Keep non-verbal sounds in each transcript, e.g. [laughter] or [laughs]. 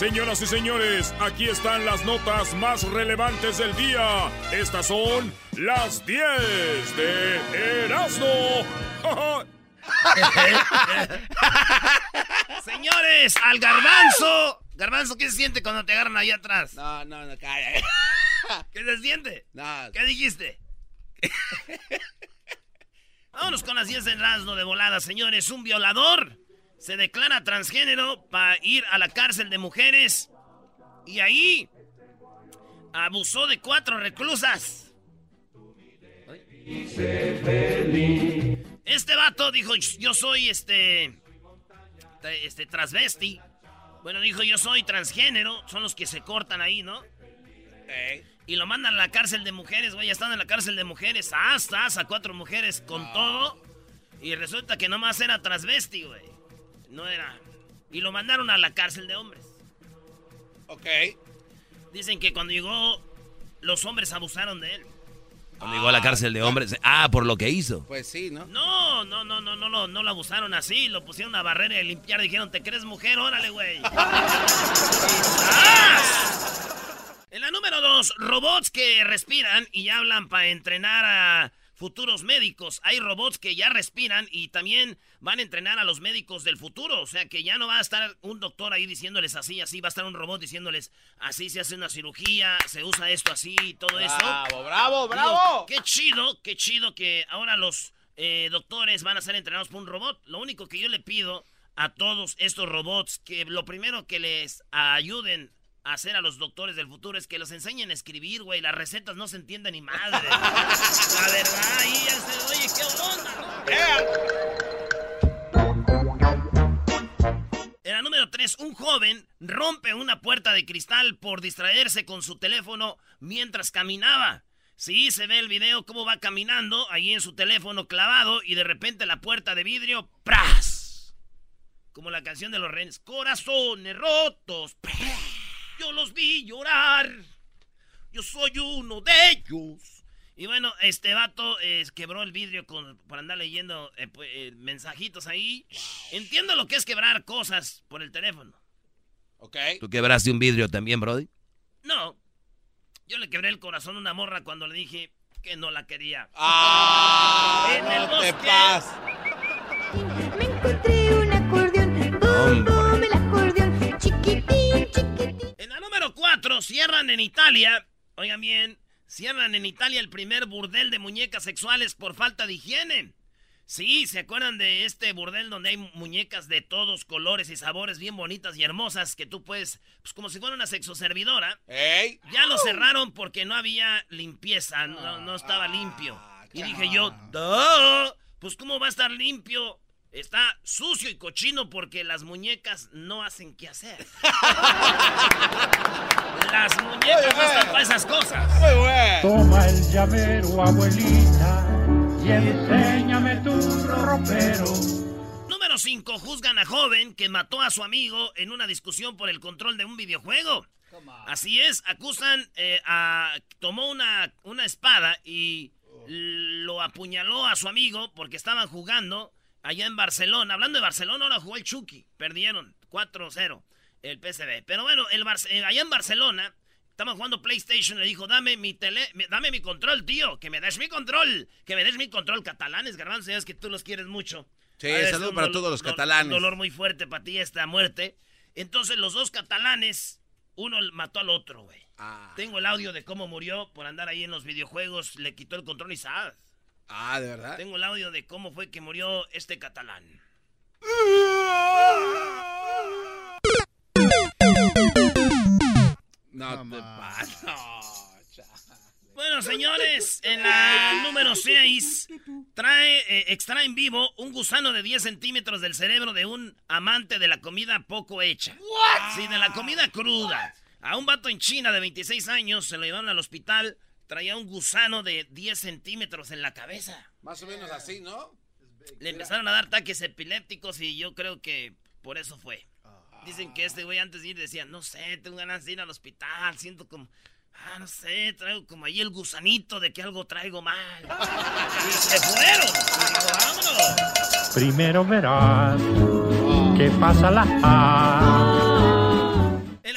Señoras y señores, aquí están las notas más relevantes del día. Estas son las 10 de Erasmo. [laughs] Señores, al garbanzo. Garbanzo, ¿qué se siente cuando te agarran ahí atrás? No, no, no, calla. [laughs] ¿Qué se siente? No. ¿Qué dijiste? [laughs] Vámonos con las 10 de Erasmo de volada, señores. Un violador se declara transgénero para ir a la cárcel de mujeres y ahí abusó de cuatro reclusas. Este vato dijo, yo soy este, este transvesti. Bueno, dijo, yo soy transgénero. Son los que se cortan ahí, ¿no? Y lo mandan a la cárcel de mujeres, güey. Ya están en la cárcel de mujeres. Hasta, a cuatro mujeres con todo. Y resulta que nomás era transvesti, güey. No era. Y lo mandaron a la cárcel de hombres. Ok. Dicen que cuando llegó, los hombres abusaron de él. Cuando llegó a la cárcel de hombres. Ah, por lo que hizo. Pues sí, ¿no? No, no, no, no, no, no, no lo abusaron así. Lo pusieron a barrera y a limpiar. Dijeron, ¿te crees mujer? Órale, güey. [laughs] En la número dos, robots que respiran y hablan para entrenar a futuros médicos. Hay robots que ya respiran y también van a entrenar a los médicos del futuro. O sea que ya no va a estar un doctor ahí diciéndoles así, así. Va a estar un robot diciéndoles así se hace una cirugía, se usa esto así y todo eso. Bravo, bravo, bravo. qué chido, qué chido que ahora los eh, doctores van a ser entrenados por un robot. Lo único que yo le pido a todos estos robots, que lo primero que les ayuden hacer a los doctores del futuro es que los enseñen a escribir, güey. Las recetas no se entienden ni madre. [laughs] La verdad, ahí ya se, oye, qué onda. En la número 3, un joven rompe una puerta de cristal por distraerse con su teléfono mientras caminaba. Sí, se ve el video cómo va caminando ahí en su teléfono clavado y de repente la puerta de vidrio, ¡pras! Como la canción de los renes, corazones rotos, ¡pras! Yo los vi llorar. Yo soy uno de ellos. Y bueno, este vato eh, quebró el vidrio con, por andar leyendo eh, pues, eh, mensajitos ahí. Entiendo lo que es quebrar cosas por el teléfono. Ok. ¿Tú quebraste un vidrio también, Brody? No. Yo le quebré el corazón a una morra cuando le dije que no la quería. ¡Ah! En el no te bosque. pas. Me encontré 4, cierran en Italia. Oigan bien, cierran en Italia el primer burdel de muñecas sexuales por falta de higiene. Sí, ¿se acuerdan de este burdel donde hay muñecas de todos colores y sabores bien bonitas y hermosas que tú puedes, pues como si fuera una sexoservidora? ¡Ey! Ya lo cerraron porque no había limpieza, no, no estaba limpio. Ah, Y dije yo, "Duh, pues cómo va a estar limpio. Está sucio y cochino porque las muñecas no hacen qué hacer. [laughs] las muñecas no están para esas cosas. Muy bueno. Toma el llavero, abuelita, y enséñame tu ropero. Número 5. Juzgan a joven que mató a su amigo en una discusión por el control de un videojuego. Así es, acusan eh, a... Tomó una, una espada y lo apuñaló a su amigo porque estaban jugando allá en Barcelona. Hablando de Barcelona, ahora jugó el Chucky. Perdieron 4-0 el PSV. Pero bueno, el eh, allá en Barcelona estaban jugando PlayStation. Le dijo, dame mi tele, me- dame mi control, tío. Que me des mi control. Que me des mi control. Catalanes, garbanzo, es que tú los quieres mucho. Sí, Ha de ser saludo un para todos los catalanes. Un dolor muy fuerte para ti esta muerte. Entonces los dos catalanes, uno mató al otro, güey. Ah, Tengo el audio de cómo murió por andar ahí en los videojuegos. Le quitó el control y ¡zas! Ah, ¿de verdad? Tengo el audio de cómo fue que murió este catalán. No te. No, cha- Bueno, señores, en la número 6 trae, eh, extrae en vivo un gusano de 10 centímetros del cerebro de un amante de la comida poco hecha. Sí, de la comida cruda. A un vato en China de 26 años se lo llevaron al hospital. Traía un gusano de 10 centímetros en la cabeza. Más o menos así, ¿no? Le empezaron a dar ataques epilépticos y yo creo que por eso fue. Dicen que este güey antes de ir decía, no sé, tengo ganas de ir al hospital, siento como, ah, no sé, traigo como ahí el gusanito de que algo traigo mal. Y se fueron. Vámonos. Primero verás que pasa la A. En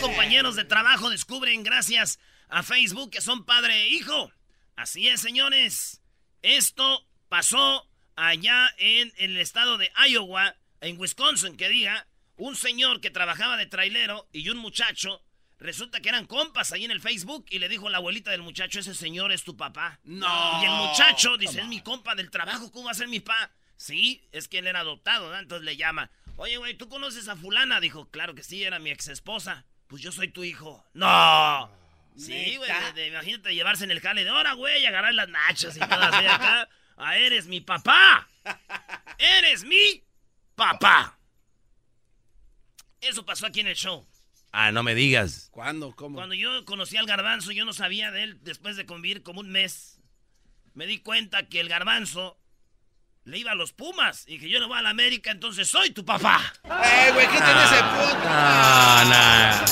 compañeros de trabajo descubren gracias a Facebook que son padre e hijo. Así es, señores. Esto pasó allá en el estado de Iowa, en Wisconsin, que diga, un señor que trabajaba de trailero y un muchacho, resulta que eran compas ahí en el Facebook y le dijo la abuelita del muchacho, ese señor es tu papá. No. Y el muchacho dice, es mi compa del trabajo, ¿cómo va a ser mi papá? Sí, es que él era adoptado, ¿no? Entonces le llama, oye, güey, ¿tú conoces a fulana? Dijo, claro que sí, era mi ex esposa. Pues yo soy tu hijo. No. Sí, güey, imagínate llevarse en el jale de hora, güey, agarrar las nachas y todo así acá. Ah, eres mi papá. Eres mi papá. Eso pasó aquí en el show. Ah, no me digas. ¿Cuándo? ¿Cómo? Cuando yo conocí al garbanzo, yo no sabía de él después de convivir como un mes. Me di cuenta que el garbanzo le iba a los Pumas y que yo no voy a la América, entonces soy tu papá. ¡Eh, güey! ¿Qué tiene ese puto? Ah,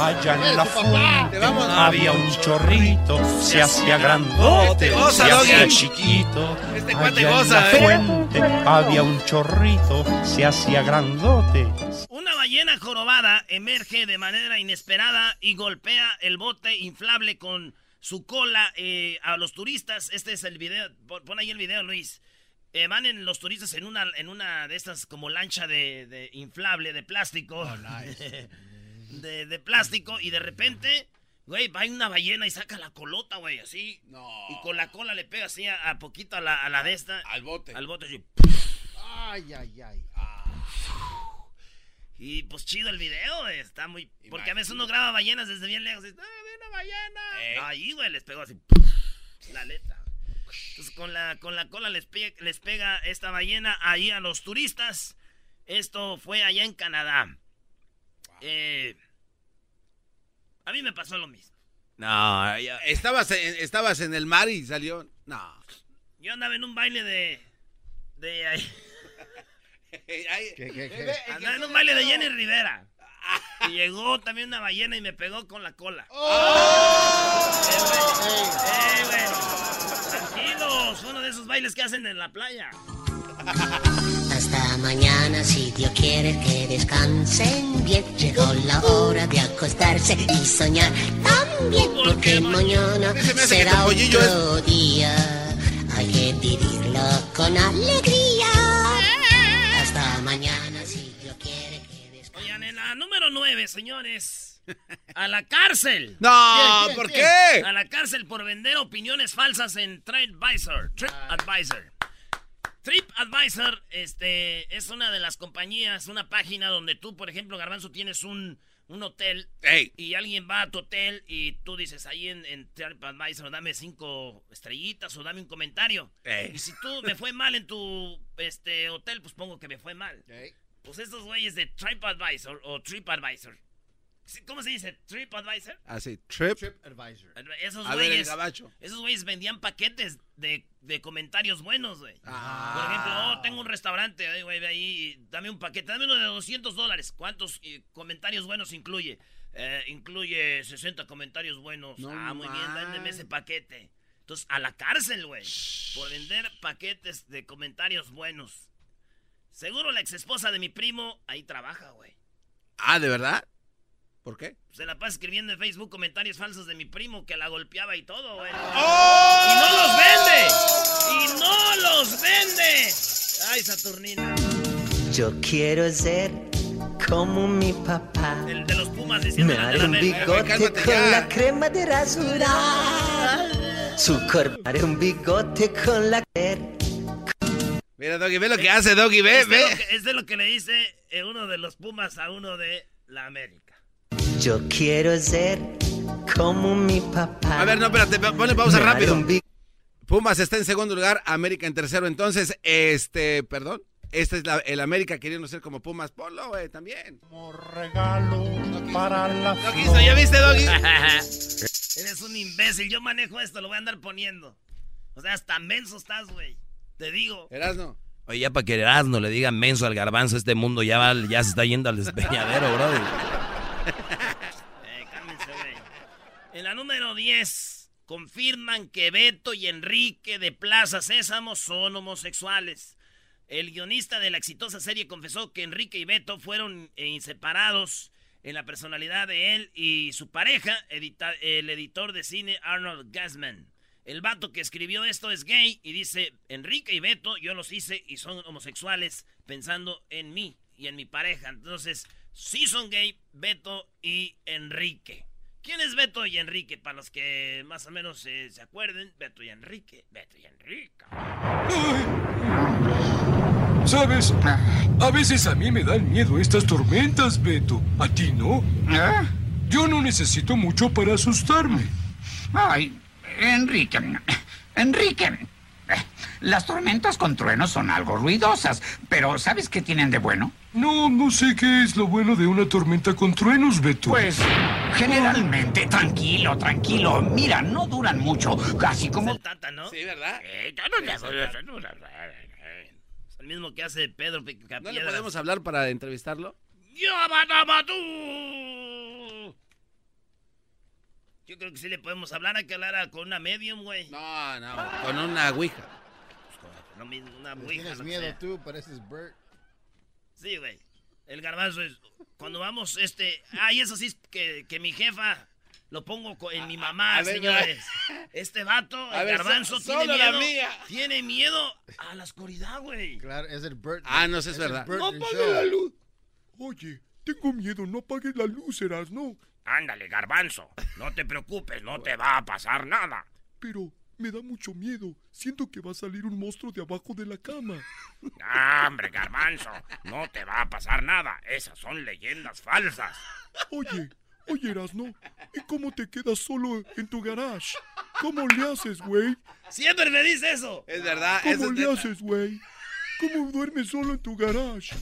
Allá en la había un chorrito, se hacía grandote, se hacía chiquito. Este cuate en goza, la ¿eh? fuente había un chorrito, se hacía grandote. Una ballena jorobada emerge de manera inesperada y golpea el bote inflable con su cola eh, a los turistas. Este es el video. Pon ahí el video, Luis. Eh, van en los turistas en una, en una de estas como lancha de, de inflable, de plástico. [laughs] de, de plástico y de repente, güey, va una ballena y saca la colota, güey, así. No. Y con la cola le pega así a, a poquito a la, a la de esta. Al bote. Al bote, así. Ay, ay, ay. Y pues chido el video, güey, está muy... Porque a veces uno graba ballenas desde bien lejos y ¡ah, ve una ballena! Eh. Ahí, güey, les pegó así, [laughs] la aleta. Entonces con la, con la cola les, pe- les pega esta ballena ahí a los turistas. Esto fue allá en Canadá. Eh, a mí me pasó lo mismo. No, ya- Estabas en, estabas en el mar y salió. No. Yo andaba en un baile de... de ahí- [laughs] andaba en un baile de. Jenny Rivera. Y llegó también una ballena y me pegó con la cola. ¡Eh, güey! Tranquilos, uno de esos bailes que hacen en la playa. Hasta mañana, si Dios quiere que descansen bien. Llegó la hora de acostarse y soñar también. Porque mañana será otro día. Hay que vivirlo con alegría. Hasta mañana, si Dios quiere que descansen. Oigan, en la número 9, señores. A la cárcel. No, ¿Quién, quién, ¿por quién? qué? A la cárcel por vender opiniones falsas en TripAdvisor. TripAdvisor. TripAdvisor este, es una de las compañías, una página donde tú, por ejemplo, Garbanzo, tienes un, un hotel Ey. y alguien va a tu hotel y tú dices ahí en, en TripAdvisor, dame cinco estrellitas o dame un comentario. Ey. Y si tú me fue mal en tu este, hotel, pues pongo que me fue mal. Ey. Pues estos güeyes de TripAdvisor o TripAdvisor. ¿Cómo se dice? TripAdvisor. Así, trip. Trip Advisor. Esos A ver, el güeyes. Esos güeyes vendían paquetes de, de comentarios buenos, güey. Ah. Por ejemplo, oh, tengo un restaurante, ay, güey, ve ahí, dame un paquete, dame uno de 200 dólares. ¿Cuántos eh, comentarios buenos incluye? Eh, incluye 60 comentarios buenos. No ah, muy bien, man. véndeme ese paquete. Entonces, a la cárcel, güey. Por vender paquetes de comentarios buenos. Seguro la ex esposa de mi primo ahí trabaja, güey. Ah, ¿de verdad? ¿Por qué? Se la pasa escribiendo en Facebook comentarios falsos de mi primo que la golpeaba y todo, güey. ¡Oh! ¡Y no los vende! ¡Y no los vende! ¡Ay, Saturnina! Yo quiero ser como mi papá. El de los Pumas diciendo Me haré un bigote con ya. la crema de rasurar. Su cuerpo haré un bigote con la Mira, Doggy, ve lo que hace, Doggy, ve, Es de, lo ve. que, es de lo que le dice eh, uno de los Pumas a uno de la América. Yo quiero ser como mi papá. A ver, no, espérate, ponle pausa rápido. Pumas está en segundo lugar, América en tercero. Entonces, este, perdón. Este es la- el América queriendo ser como Pumas. Ponlo, güey, también. Como regalo para la No quiso, ¿ya viste, Doggy? [laughs] Eres un imbécil, yo manejo esto, lo voy a andar poniendo. O sea, hasta menso estás, güey. Te digo. Erasno. Oye, ya para que no le digan menso al garbanzo, este mundo ya, va- ya se está yendo al despeñadero, brother. Eh, cálmense, güey. En la número 10, confirman que Beto y Enrique de Plaza Sésamo son homosexuales. El guionista de la exitosa serie confesó que Enrique y Beto fueron eh, inseparados en la personalidad de él y su pareja, el editor de cine Arnold Gasman. El vato que escribió esto es gay y dice, Enrique y Beto, yo los hice y son homosexuales pensando en mí y en mi pareja. Entonces, sí son gay Beto y Enrique. ¿Quién es Beto y Enrique? Para los que más o menos eh, se acuerden, Beto y Enrique. Beto y Enrique. ¿Sabes? A veces a mí me dan miedo estas tormentas, Beto. ¿A ti no? Yo no necesito mucho para asustarme. Ay, Enrique, Enrique, las tormentas con truenos son algo ruidosas, pero ¿sabes qué tienen de bueno? No, no sé qué es lo bueno de una tormenta con truenos, Beto. Pues, generalmente, tranquilo, tranquilo. Mira, no duran mucho, casi como... El Tata, ¿no? Sí, ¿verdad? Es el mismo que hace Pedro ¿No le podemos hablar para entrevistarlo? ¡Yabanabadú! Yo creo que sí le podemos hablar. Hay que hablar a- con una medium, güey. No, no, con una ouija. Lo mismo, una Le ouija, Tienes miedo sea. tú, pareces Bert. Sí, güey. El garbanzo es... Cuando vamos, este... Ay, eso sí es que, que mi jefa... Lo pongo en mi mamá, a señores. Este vato, A el ver, garbanzo, so- tiene miedo. mía. Tiene miedo a la oscuridad, güey. Claro, es el Bert. Ah, no, sí es verdad. ¡No apague la luz! Oye, tengo miedo, no apagues la luz, ¿no? Ándale, garbanzo. No te preocupes, no te va a pasar nada. Pero me da mucho miedo. Siento que va a salir un monstruo de abajo de la cama. hombre, garbanzo. No te va a pasar nada. Esas son leyendas falsas. Oye, oye, Erasno, ¿y cómo te quedas solo en tu garage? ¿Cómo le haces, güey? Siempre me dice eso. Es verdad, ¿Cómo es le haces, güey? ¿Cómo duermes solo en tu garage?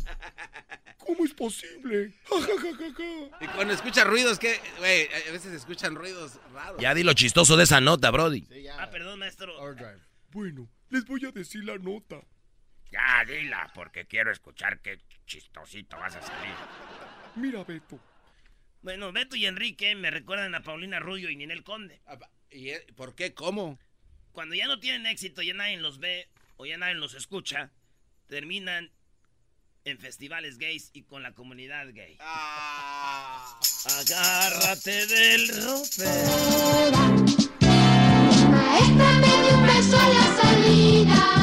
¿Cómo es posible? Ja, ja, ja, ja, ja. Y cuando escucha ruidos, que, güey, a veces escuchan ruidos raros. Ya di lo chistoso de esa nota, Brody. Sí, ya. Ah, perdón, maestro. Bueno, les voy a decir la nota. Ya, dila, porque quiero escuchar qué chistosito vas a salir. Mira, Beto. Bueno, Beto y Enrique me recuerdan a Paulina Rubio y Ninel Conde. Apa, ¿Y eh, por qué? ¿Cómo? Cuando ya no tienen éxito, ya nadie los ve o ya nadie los escucha, terminan en festivales gays y con la comunidad gay. Ah. Agárrate del rope. Maestra me dio un beso a la salida.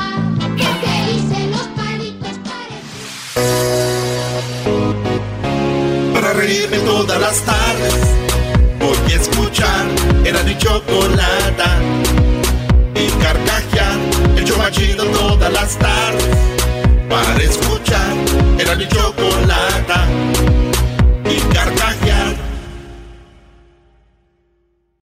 Que hice los palitos Para reírme todas las tardes Voy a escuchar Era mi chocolata Y carcajear El show más chido todas las tardes para escuchar. Era mi chocolate